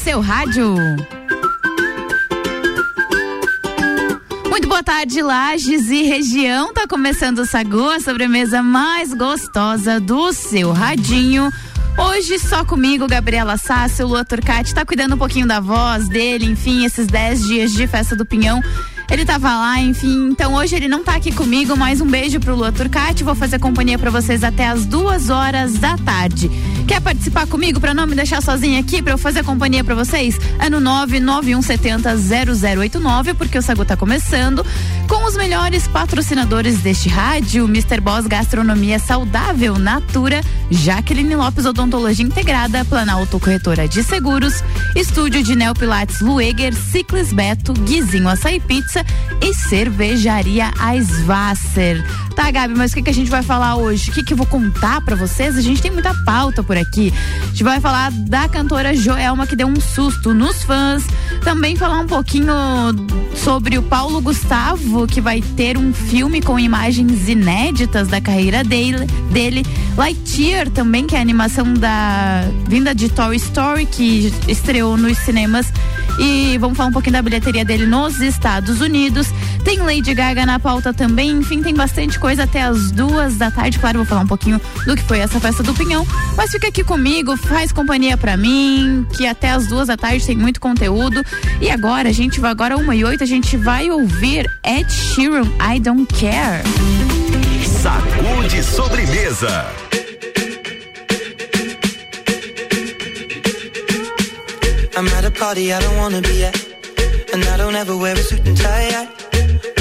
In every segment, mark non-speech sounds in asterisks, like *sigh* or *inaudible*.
seu rádio. Muito boa tarde, Lages e região. Tá começando o Sagu, a sobremesa mais gostosa do seu radinho. Hoje só comigo, Gabriela Sassi, o Lua Turcati tá cuidando um pouquinho da voz dele, enfim, esses 10 dias de festa do Pinhão. Ele tava lá, enfim. Então hoje ele não tá aqui comigo, mas um beijo pro Lua Turcati. Vou fazer companhia para vocês até as duas horas da tarde. Quer participar comigo para não me deixar sozinha aqui, para eu fazer companhia para vocês? É no 991700089, porque o Sagu tá começando com os melhores patrocinadores deste rádio, Mr. Boss Gastronomia Saudável, Natura, Jaqueline Lopes Odontologia Integrada, Planalto Corretora de Seguros, Estúdio de Neopilates Lueger, Ciclis Beto, Guizinho Açaí Pizza, e Cervejaria Eisvasser. Tá, Gabi, mas o que, que a gente vai falar hoje? O que, que eu vou contar para vocês? A gente tem muita pauta por aqui. A gente vai falar da cantora Joelma, que deu um susto nos fãs. Também falar um pouquinho sobre o Paulo Gustavo, que vai ter um filme com imagens inéditas da carreira dele. dele. Lightyear também, que é a animação da vinda de Toy Story, que estreou nos cinemas. E vamos falar um pouquinho da bilheteria dele nos Estados Unidos. Tem Lady Gaga na pauta também. Enfim, tem bastante coisa até as duas da tarde. Claro, vou falar um pouquinho do que foi essa festa do Pinhão. Mas fica aqui comigo, faz companhia para mim, que até as duas da tarde tem muito conteúdo. E agora, a gente vai, agora uma e oito, a gente vai ouvir Ed Sheeran, I Don't Care. Sacude sobremesa. I'm at a party I don't wanna be at. And I don't ever wear a suit and tie. I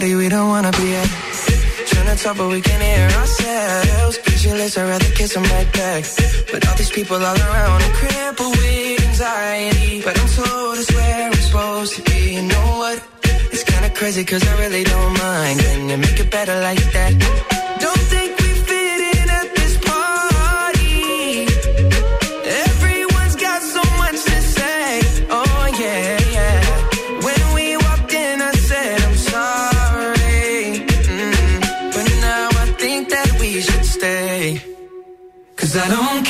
party we don't wanna be at. Trying to talk but we can't hear ourselves. Pictureless, I'd rather kiss them right back. But all these people all around are crippled with anxiety. But I'm told it's where I'm supposed to be. You know what? It's kinda crazy cause I really don't mind. Can you make it better like that? Cause I don't care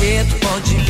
Mais uma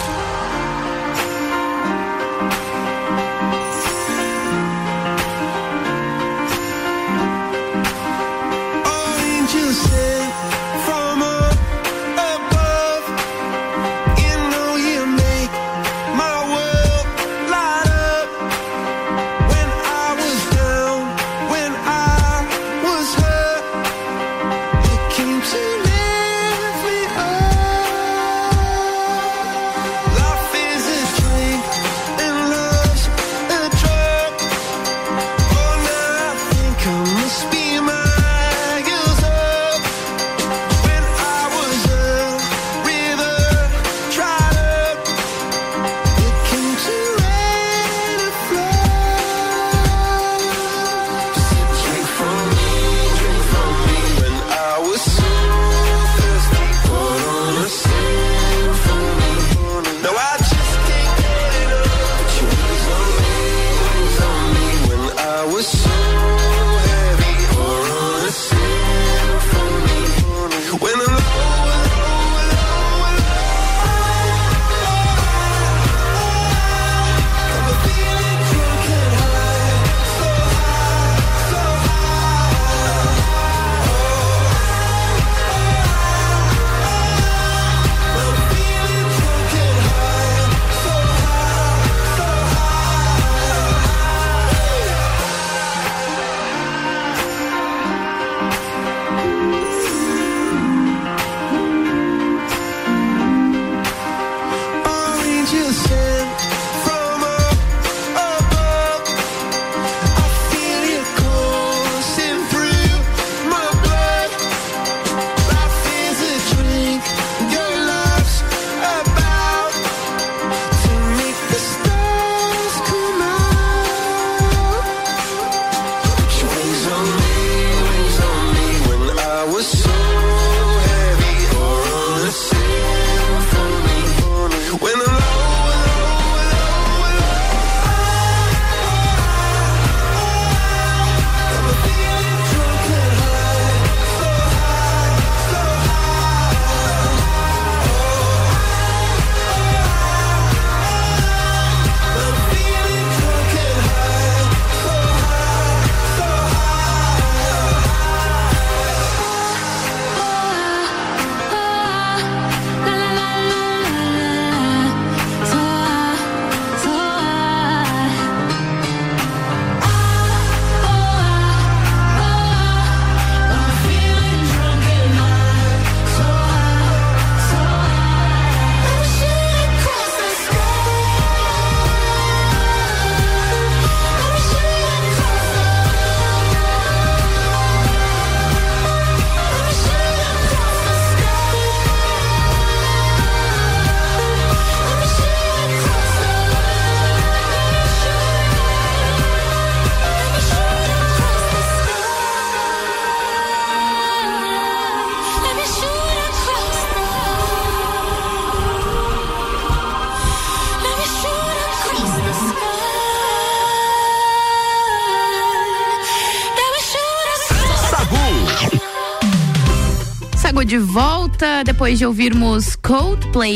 Volta depois de ouvirmos Coldplay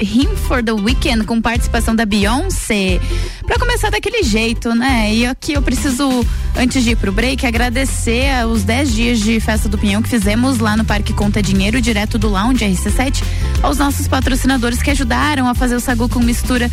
Him for the Weekend com participação da Beyoncé. Para começar daquele jeito, né? E aqui eu preciso, antes de ir pro break, agradecer os 10 dias de festa do Pinhão que fizemos lá no Parque Conta Dinheiro, direto do Lounge RC7, aos nossos patrocinadores que ajudaram a fazer o sagu com mistura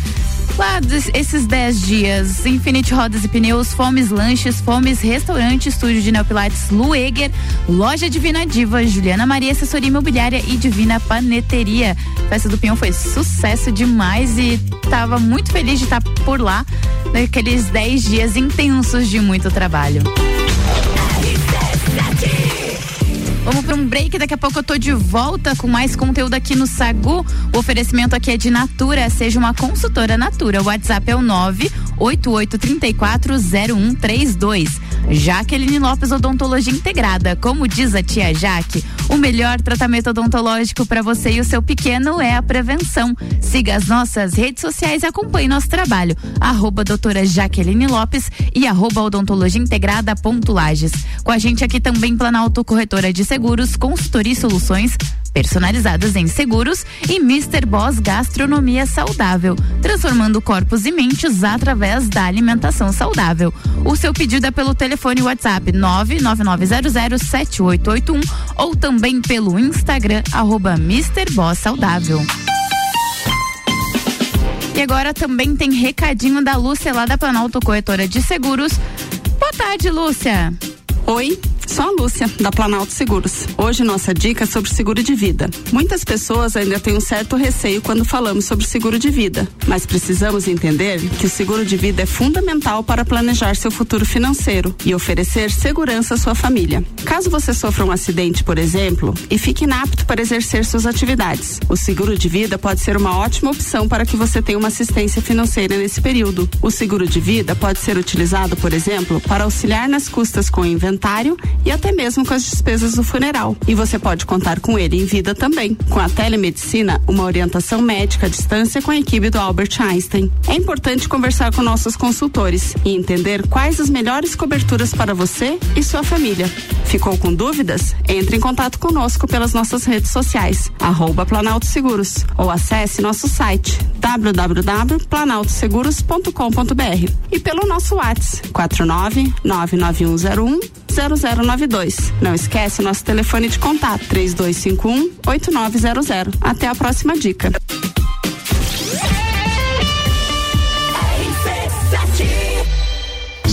lá esses 10 dias. Infinite Rodas e Pneus, Fomes Lanches, Fomes Restaurante, Estúdio de Neopilates Lueger, Loja Divina Diva, Juliana Maria Assessoria Imobiliária e Divina Paneteria. A festa do Pinhão foi sucesso demais e tava muito feliz de estar por lá naqueles 10 dias intensos de muito trabalho. Vamos para um break, daqui a pouco eu tô de volta com mais conteúdo aqui no Sagu. O oferecimento aqui é de Natura, seja uma consultora Natura. O WhatsApp é o 988340132. Jaqueline Lopes Odontologia Integrada. Como diz a tia Jaque, o melhor tratamento odontológico para você e o seu pequeno é a prevenção. Siga as nossas redes sociais e acompanhe nosso trabalho. Arroba doutora Jaqueline Lopes e arroba odontologia integrada ponto Lages. Com a gente aqui também Planalto Corretora de Seguros, consultoria e soluções personalizadas em seguros e Mr. Boss Gastronomia Saudável, transformando corpos e mentes através da alimentação saudável. O seu pedido é pelo telefone WhatsApp 999007881 ou também pelo Instagram arroba Mr. Boss Saudável. E agora também tem recadinho da Lúcia lá da Planalto Corretora de Seguros. Boa tarde, Lúcia. Oi, sou a Lúcia, da Planalto Seguros. Hoje nossa dica é sobre seguro de vida. Muitas pessoas ainda têm um certo receio quando falamos sobre seguro de vida, mas precisamos entender que o seguro de vida é fundamental para planejar seu futuro financeiro e oferecer segurança à sua família. Caso você sofra um acidente, por exemplo, e fique inapto para exercer suas atividades, o seguro de vida pode ser uma ótima opção para que você tenha uma assistência financeira nesse período. O seguro de vida pode ser utilizado, por exemplo, para auxiliar nas custas com o inventário e até mesmo com as despesas do funeral. E você pode contar com ele em vida também. Com a telemedicina, uma orientação médica à distância com a equipe do Albert Einstein. É importante conversar com nossos consultores e entender quais as melhores coberturas para você e sua família. Ficou com dúvidas? Entre em contato conosco pelas nossas redes sociais, arroba Planalto Seguros, ou acesse nosso site www.planaltoseguros.com.br e pelo nosso WhatsApp 49 99101 0092. Não esquece nosso telefone de contato 3251 8900. Até a próxima dica.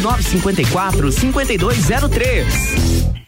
9954 5203.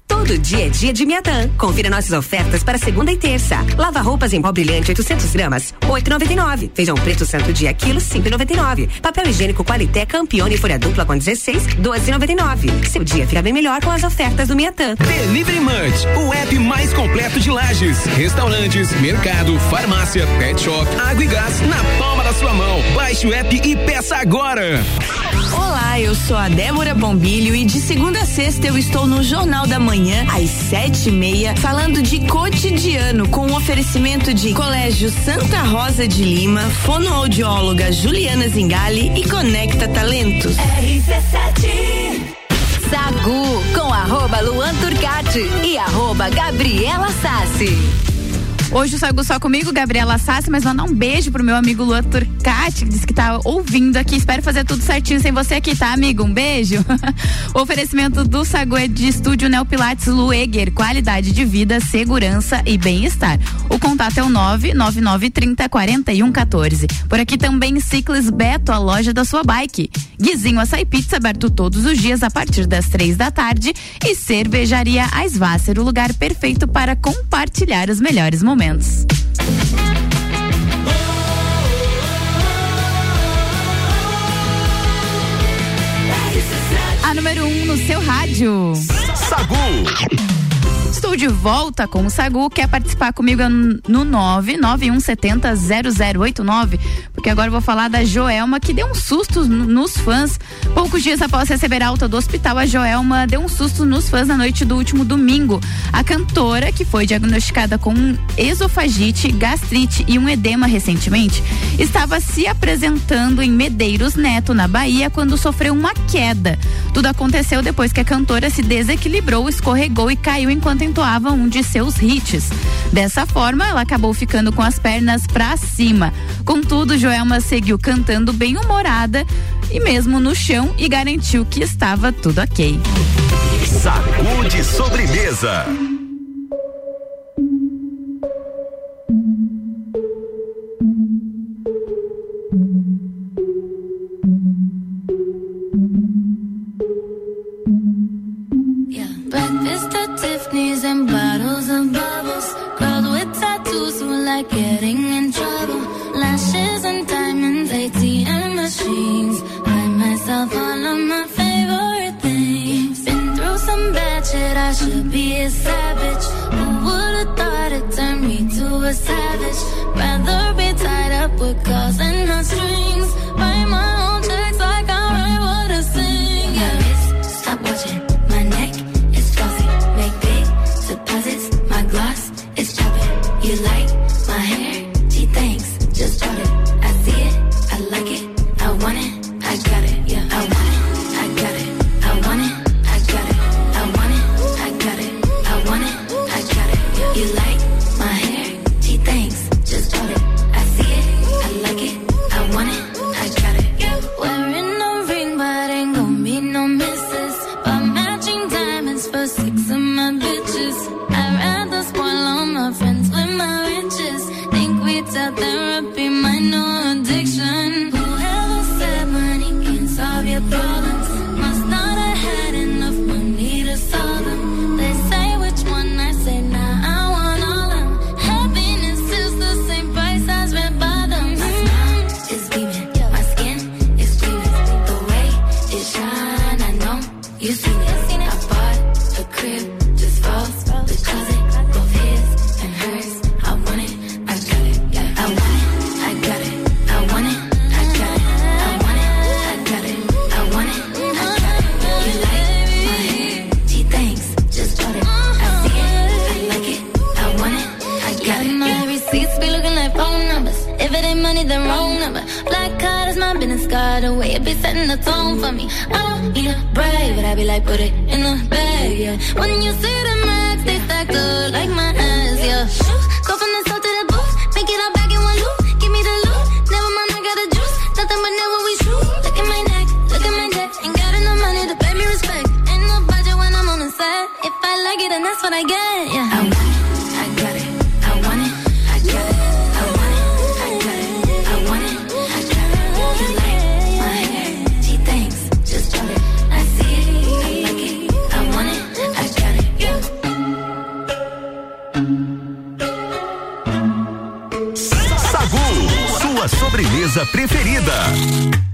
Todo dia é dia de Miatã. Confira nossas ofertas para segunda e terça. Lava roupas em pó brilhante 800 gramas, 8,99. Feijão preto santo dia quilo, 5,99. Papel higiênico Qualité Campione folha dupla com 16, 12,99. Seu dia fica bem melhor com as ofertas do Miatã. Delivery Munch, o app mais completo de lajes, restaurantes, mercado, farmácia, pet shop, água e gás na palma da sua mão. Baixe o app e peça agora. Olá, eu sou a Débora Bombilho e de segunda a sexta eu estou no Jornal da Manhã às sete e meia falando de cotidiano com o um oferecimento de Colégio Santa Rosa de Lima, fonoaudióloga Juliana Zingali e Conecta Talentos. RC7 Sagu com arroba Luan Turcati e arroba Gabriela Sassi. Hoje o Sagu só comigo, Gabriela Sassi, mas mandar um beijo pro meu amigo Luan Turcati, que disse que tá ouvindo aqui. Espero fazer tudo certinho sem você aqui, tá, amigo? Um beijo. o *laughs* oferecimento do Sagu é de estúdio Neopilates Lueger, qualidade de vida, segurança e bem-estar. O contato é o 99930 4114. Por aqui também Ciclis Beto, a loja da sua bike. Guizinho Açaí Pizza, aberto todos os dias a partir das três da tarde. E Cervejaria Aisvasser, o lugar perfeito para compartilhar os melhores momentos momentos. A número 1 um no seu rádio. Sagu. Estou de volta com o Sagu. Quer participar comigo no 991700089? Porque agora eu vou falar da Joelma, que deu um susto nos fãs. Poucos dias após receber alta do hospital, a Joelma deu um susto nos fãs na noite do último domingo. A cantora, que foi diagnosticada com esofagite, gastrite e um edema recentemente, estava se apresentando em Medeiros Neto, na Bahia, quando sofreu uma queda. Tudo aconteceu depois que a cantora se desequilibrou, escorregou e caiu enquanto entoava um de seus hits. Dessa forma, ela acabou ficando com as pernas para cima. Contudo, Joelma seguiu cantando bem humorada e mesmo no chão e garantiu que estava tudo ok. Sacude sobremesa. Preferida.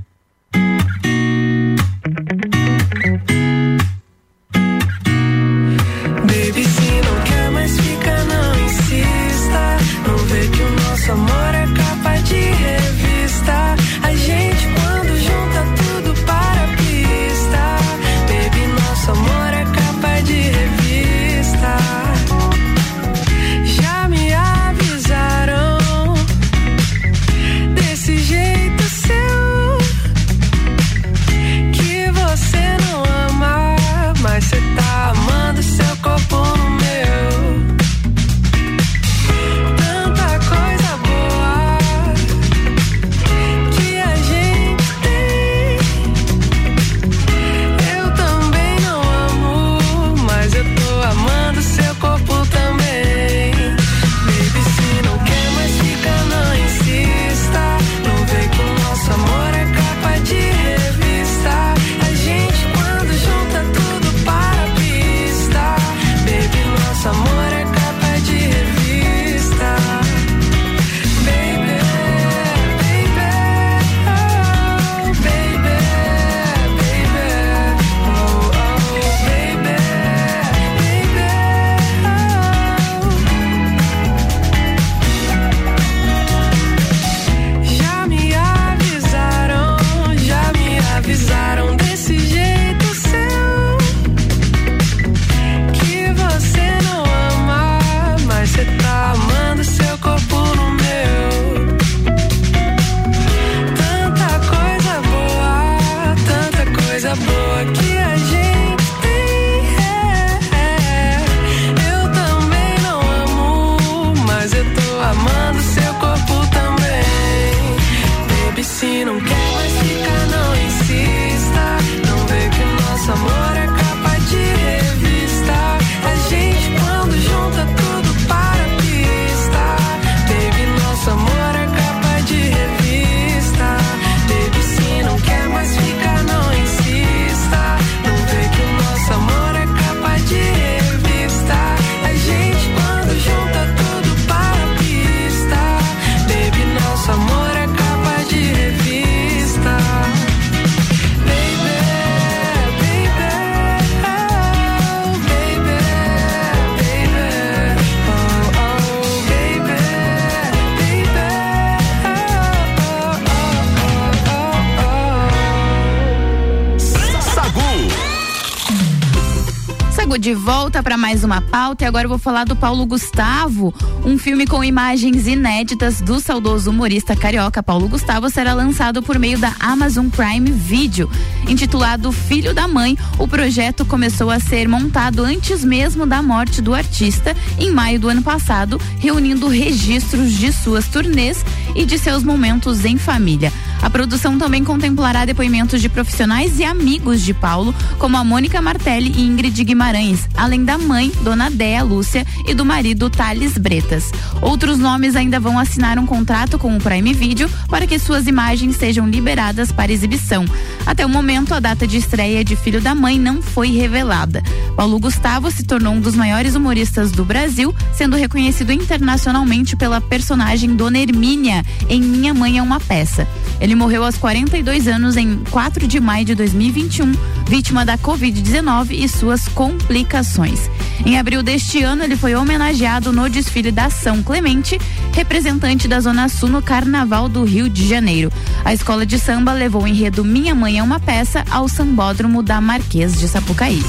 Mais uma pauta e agora eu vou falar do Paulo Gustavo. Um filme com imagens inéditas do saudoso humorista carioca Paulo Gustavo será lançado por meio da Amazon Prime Video. Intitulado Filho da Mãe, o projeto começou a ser montado antes mesmo da morte do artista, em maio do ano passado, reunindo registros de suas turnês e de seus momentos em família. A produção também contemplará depoimentos de profissionais e amigos de Paulo, como a Mônica Martelli e Ingrid Guimarães, além da mãe, Dona Déa Lúcia, e do marido Thales Bretas. Outros nomes ainda vão assinar um contrato com o Prime Video para que suas imagens sejam liberadas para exibição. Até o momento, a data de estreia de Filho da Mãe não foi revelada. Paulo Gustavo se tornou um dos maiores humoristas do Brasil, sendo reconhecido internacionalmente pela personagem Dona Hermínia em Minha Mãe é uma Peça. Ele morreu aos 42 anos em 4 de maio de 2021, vítima da Covid-19 e suas complicações. Em abril deste ano, ele foi homenageado no desfile da São Clemente, representante da Zona Sul no Carnaval do Rio de Janeiro. A escola de samba levou o enredo Minha Mãe é uma Peça ao Sambódromo da Marquês de Sapucaí.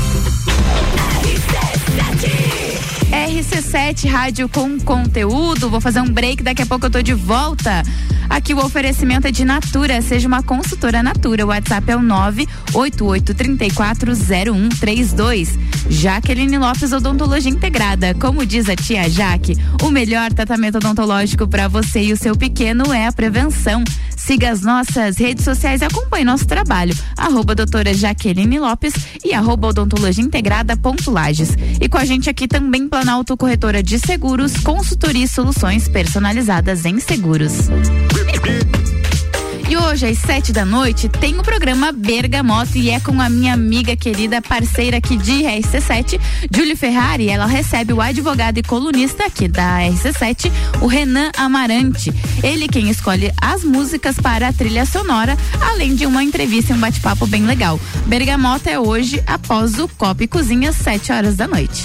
RC7 Rádio com conteúdo. Vou fazer um break, daqui a pouco eu tô de volta. Aqui o oferecimento é de Natura, seja uma consultora Natura. O WhatsApp é o 988340132. Jaqueline Lopes Odontologia Integrada. Como diz a tia Jaque, o melhor tratamento odontológico para você e o seu pequeno é a prevenção. Siga as nossas redes sociais e acompanhe nosso trabalho. Arroba doutora Jaqueline Lopes e arroba odontologia integrada ponto Lages. E com a gente aqui também Planalto Corretora de Seguros, consultoria e soluções personalizadas em seguros. E hoje, às sete da noite, tem o programa Bergamoto e é com a minha amiga querida parceira aqui de RC7, Júlio Ferrari. Ela recebe o advogado e colunista aqui da RC7, o Renan Amarante. Ele quem escolhe as músicas para a trilha sonora, além de uma entrevista e um bate-papo bem legal. Bergamoto é hoje, após o Copa e Cozinha, sete horas da noite.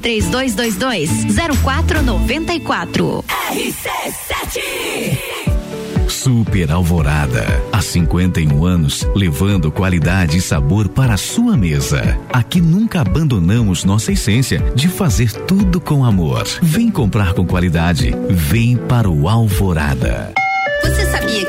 3222 0494. RC7 Super Alvorada. Há 51 anos, levando qualidade e sabor para a sua mesa. Aqui nunca abandonamos nossa essência de fazer tudo com amor. Vem comprar com qualidade. Vem para o Alvorada.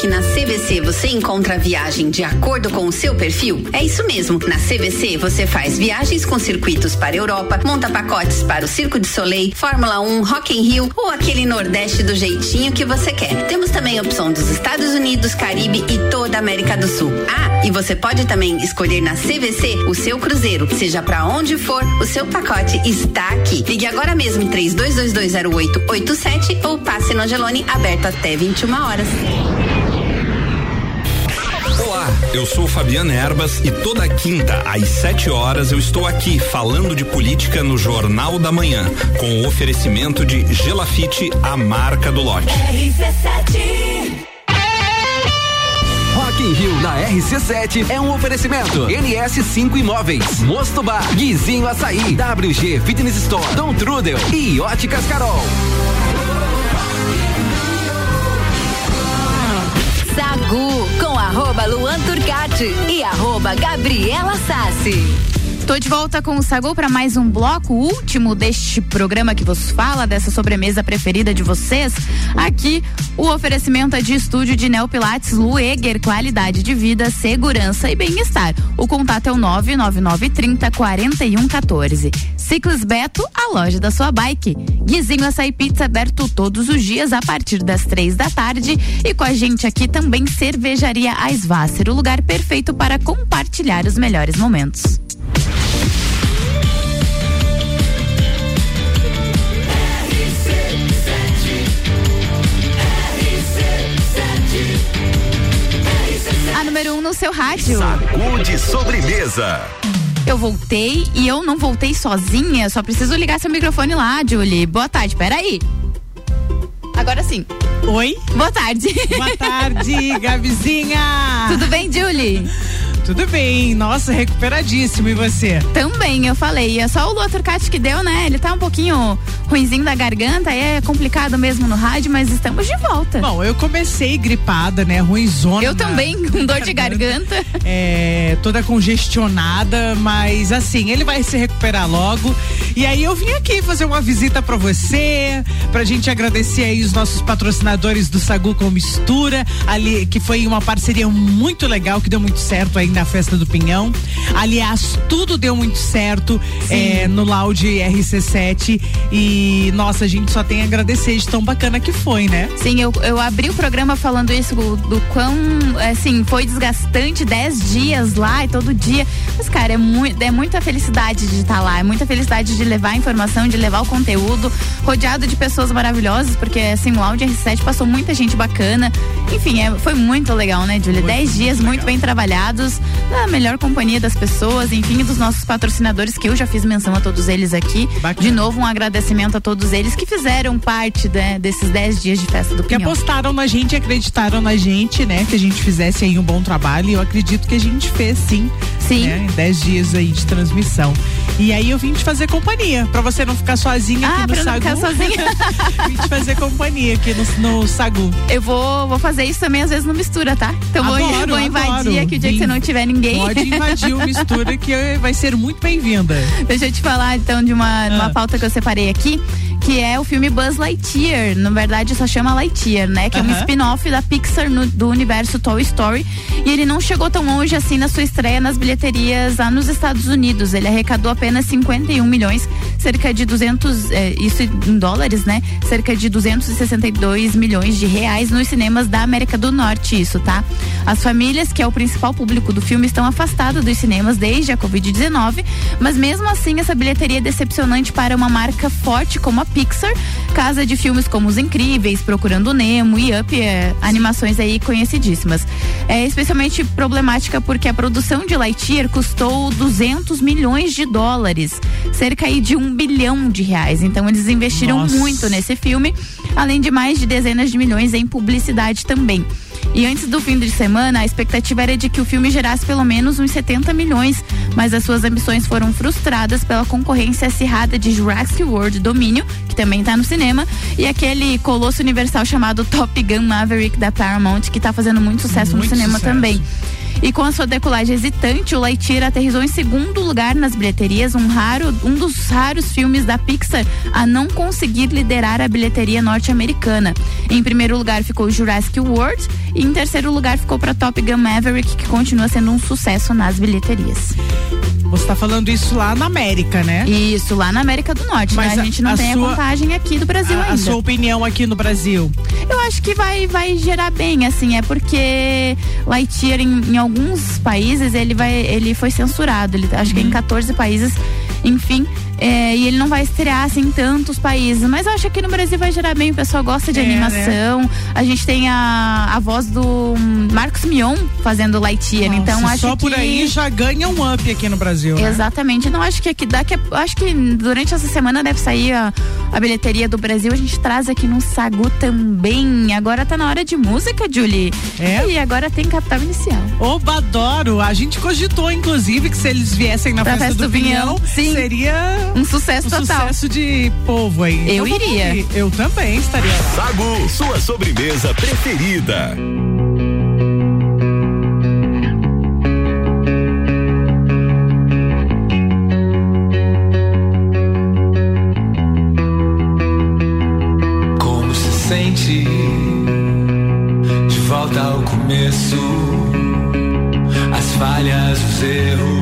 Que na CVC você encontra viagem de acordo com o seu perfil? É isso mesmo. Na CVC você faz viagens com circuitos para a Europa, monta pacotes para o Circo de Soleil, Fórmula 1, Rock in Rio ou aquele Nordeste do jeitinho que você quer. Temos também a opção dos Estados Unidos, Caribe e toda a América do Sul. Ah, e você pode também escolher na CVC o seu cruzeiro. Seja para onde for, o seu pacote está aqui. Ligue agora mesmo em 32220887 ou passe no Angelone aberto até 21 horas. Eu sou Fabiana Erbas e toda quinta às 7 horas eu estou aqui falando de política no Jornal da Manhã, com o oferecimento de Gelafite, a marca do lote. Rock in Rio na RC7 é um oferecimento. NS5 Imóveis, Mosto Bar, Guizinho Açaí, WG Fitness Store, Dom Trudel e Óticas Carol. Sagu com arroba Luan Turcati e arroba Gabriela Sassi. Tô de volta com o Sagu para mais um bloco, último deste programa que vos fala, dessa sobremesa preferida de vocês. Aqui, o oferecimento é de estúdio de Neopilates Lueger, qualidade de vida, segurança e bem-estar. O contato é o 99930 4114. Ciclos Beto, a loja da sua bike. Guizinho Açaí Pizza aberto todos os dias a partir das três da tarde. E com a gente aqui também Cervejaria Aisvasser, o lugar perfeito para compartilhar os melhores momentos. Número 1 um no seu rádio. Sacude sobremesa. Eu voltei e eu não voltei sozinha, só preciso ligar seu microfone lá, Julie. Boa tarde, peraí. Agora sim. Oi? Boa tarde. Boa tarde, *laughs* Gabizinha. Tudo bem, Julie? Tudo bem, nossa, recuperadíssimo. E você? Também, eu falei. É só o Lua Turcati que deu, né? Ele tá um pouquinho ruinzinho da garganta, é complicado mesmo no rádio, mas estamos de volta. Bom, eu comecei gripada, né? Ruinzona. Eu também, com dor de garganta. É, toda congestionada, mas assim, ele vai se recuperar logo. E aí eu vim aqui fazer uma visita para você, pra gente agradecer aí os nossos patrocinadores do Sagu com Mistura, ali que foi uma parceria muito legal, que deu muito certo aí na festa do Pinhão. Aliás, tudo deu muito certo é, no Loud RC7 e nossa, a gente só tem a agradecer de tão bacana que foi, né? Sim, eu, eu abri o programa falando isso do, do quão, assim, foi desgastante 10 dias lá e todo dia. Mas, cara, é, muito, é muita felicidade de estar lá, é muita felicidade de levar a informação, de levar o conteúdo, rodeado de pessoas maravilhosas, porque, assim, o Loud RC7 passou muita gente bacana. Enfim, é, foi muito legal, né, Julia? 10 dias muito, muito bem trabalhados, na melhor companhia das pessoas, enfim, dos nossos patrocinadores, que eu já fiz menção a todos eles aqui. Bacana. De novo, um agradecimento a todos eles que fizeram parte né, desses 10 dias de festa do Que Pinhão. apostaram na gente, acreditaram na gente, né? Que a gente fizesse aí um bom trabalho e eu acredito que a gente fez sim. Sim. Né, 10 dias aí de transmissão. E aí eu vim te fazer companhia, pra você não ficar sozinha ah, aqui no pra Sagu. Não ficar sozinha. *laughs* vim te fazer companhia aqui no, no Sagu. Eu vou, vou fazer isso também às vezes no mistura, tá? Então adoro, vou, vou invadir adoro. aqui o dia Vim. que você não tiver ninguém. Pode invadir o mistura que vai ser muito bem-vinda. *laughs* Deixa eu te falar então de uma, Ah. uma pauta que eu separei aqui, que é o filme Buzz Lightyear. Na verdade, só chama Lightyear, né? Que é um spin-off da Pixar no- do universo Toy Story. E ele não chegou tão longe assim na sua estreia nas bilheterias lá nos Estados Unidos. Ele arrecadou apenas 51 milhões, cerca de 200, é, isso em dólares, né? Cerca de 262 milhões de reais nos cinemas da América do Norte, isso, tá? As famílias, que é o principal público do filme, estão afastadas dos cinemas desde a Covid-19, mas mesmo assim essa bilheteria é decepcionante para uma marca forte como a Pixar, casa de filmes como Os Incríveis, Procurando Nemo e Up, é, animações aí conhecidíssimas. É especialmente problemática porque a produção de Lightyear custou 200 milhões de dólares, cerca aí de um bilhão de reais. Então eles investiram Nossa. muito nesse filme, além de mais de dezenas de milhões em publicidade também. E antes do fim de semana, a expectativa era de que o filme gerasse pelo menos uns 70 milhões, mas as suas ambições foram frustradas pela concorrência acirrada de Jurassic World Domínio, que também está no cinema, e aquele colosso universal chamado Top Gun Maverick da Paramount, que está fazendo muito sucesso Muito no cinema sucesso. também. E com a sua decolagem hesitante, o Lightyear aterrissou em segundo lugar nas bilheterias, um raro, um dos raros filmes da Pixar a não conseguir liderar a bilheteria norte-americana. Em primeiro lugar ficou Jurassic World e em terceiro lugar ficou para Top Gun Maverick, que continua sendo um sucesso nas bilheterias. Você tá falando isso lá na América, né? Isso, lá na América do Norte, Mas né? A, a- gente não a tem sua- a contagem aqui do Brasil A, a ainda. sua opinião aqui no Brasil. Eu acho que vai, vai gerar bem, assim, é porque Lightyear em, em alguns países ele vai, ele foi censurado, ele acho Uhum. que em 14 países, enfim, é, e ele não vai estrear assim em tantos países, mas eu acho que aqui no Brasil vai gerar bem, o pessoal gosta de É, animação, a gente tem a, a voz do Marcos Mion fazendo Lightyear, então Nossa, acho só que por aí já ganha um up aqui no Brasil. né? Exatamente. Não acho que aqui daqui, a- acho que durante essa semana deve sair a, a bilheteria do Brasil. A gente traz aqui no Sagu também. Agora tá na hora de música, Julie. É? E agora tem capital inicial. Oba, adoro. A gente cogitou, inclusive, que se eles viessem na festa, festa do, do sim. seria um sucesso um total. sucesso de povo aí. Eu, então eu iria. Eu também estaria. Sagu, sua sobremesa preferida. Como se sente de volta ao começo, as falhas, os erros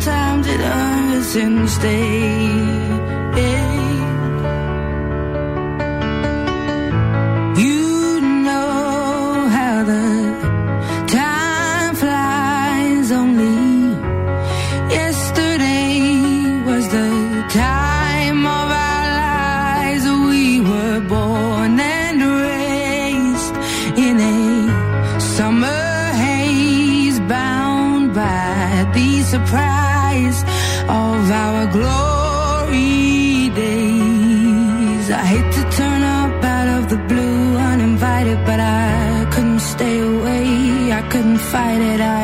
sometimes it hurts instead. You fight it. I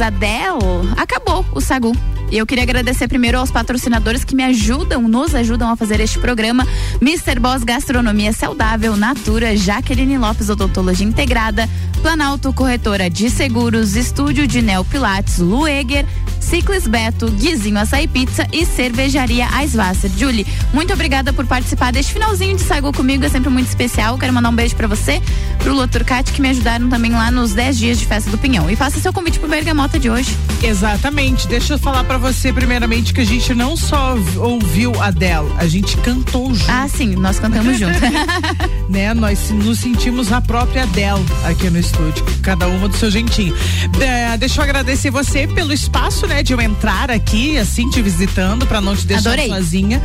Adele, acabou o Sagu. E eu queria agradecer primeiro aos patrocinadores que me ajudam, nos ajudam a fazer este programa. Mr. Boss Gastronomia Saudável, Natura, Jaqueline Lopes Odontologia Integrada, Planalto Corretora de Seguros, Estúdio de Neo Pilates, Lueger, Ciclis Beto, Guizinho Açaí Pizza e Cervejaria Aisvasser. Julie, muito obrigada por participar deste finalzinho de Saigo comigo, é sempre muito especial. Quero mandar um beijo para você, pro Lua Turcati, que me ajudaram também lá nos 10 dias de festa do Pinhão. E faça seu convite pro Bergamota de hoje. Exatamente. Deixa eu falar para você primeiramente que a gente não só ouviu a Adele, a gente cantou junto. Ah, sim, nós cantamos junto. *laughs* né? Nós nos sentimos a própria Adele aqui no estúdio, cada uma do seu jeitinho. É, deixa eu agradecer você pelo espaço, né, de eu entrar aqui assim te visitando para não te deixar Adorei. sozinha.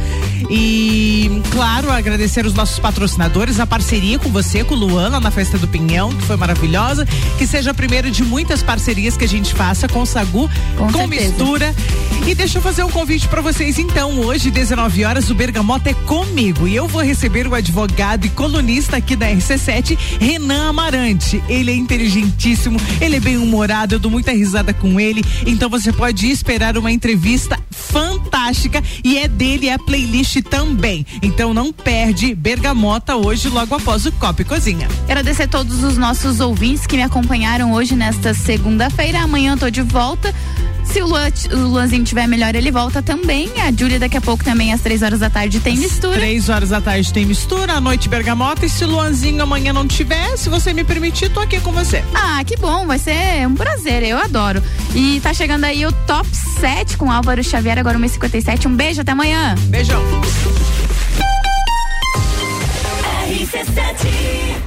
E claro, agradecer os nossos patrocinadores, a parceria com você, com Luana na festa do Pinhão, que foi maravilhosa, que seja a primeira de muitas parcerias que a gente faça com o Sagu, Com com, mistura. E deixa eu fazer um convite para vocês então, hoje 19 horas o Bergamota é comigo e eu vou receber o advogado e colunista aqui da RC7, Renan Amarante. Ele é inteligentíssimo, ele é bem humorado, eu dou muita risada com ele, então você pode esperar uma entrevista fantástica e é dele é a playlist também. Então não perde Bergamota hoje logo após o Copa e Cozinha. Agradecer a todos os nossos ouvintes que me acompanharam hoje nesta segunda-feira. Amanhã eu tô de volta. Se o, Luan, o Luanzinho tiver melhor, ele volta também. A Júlia daqui a pouco também, às três horas da tarde, tem mistura. Três horas da tarde tem mistura, à noite Bergamota e se Luanzinho amanhã não tiver, se você me permitir, tô aqui com você. Ah, que bom, vai ser um prazer, eu adoro. E tá chegando aí o top 7 com Álvaro Xavier, agora 1h57. Um beijo, até amanhã. Beijão. RC7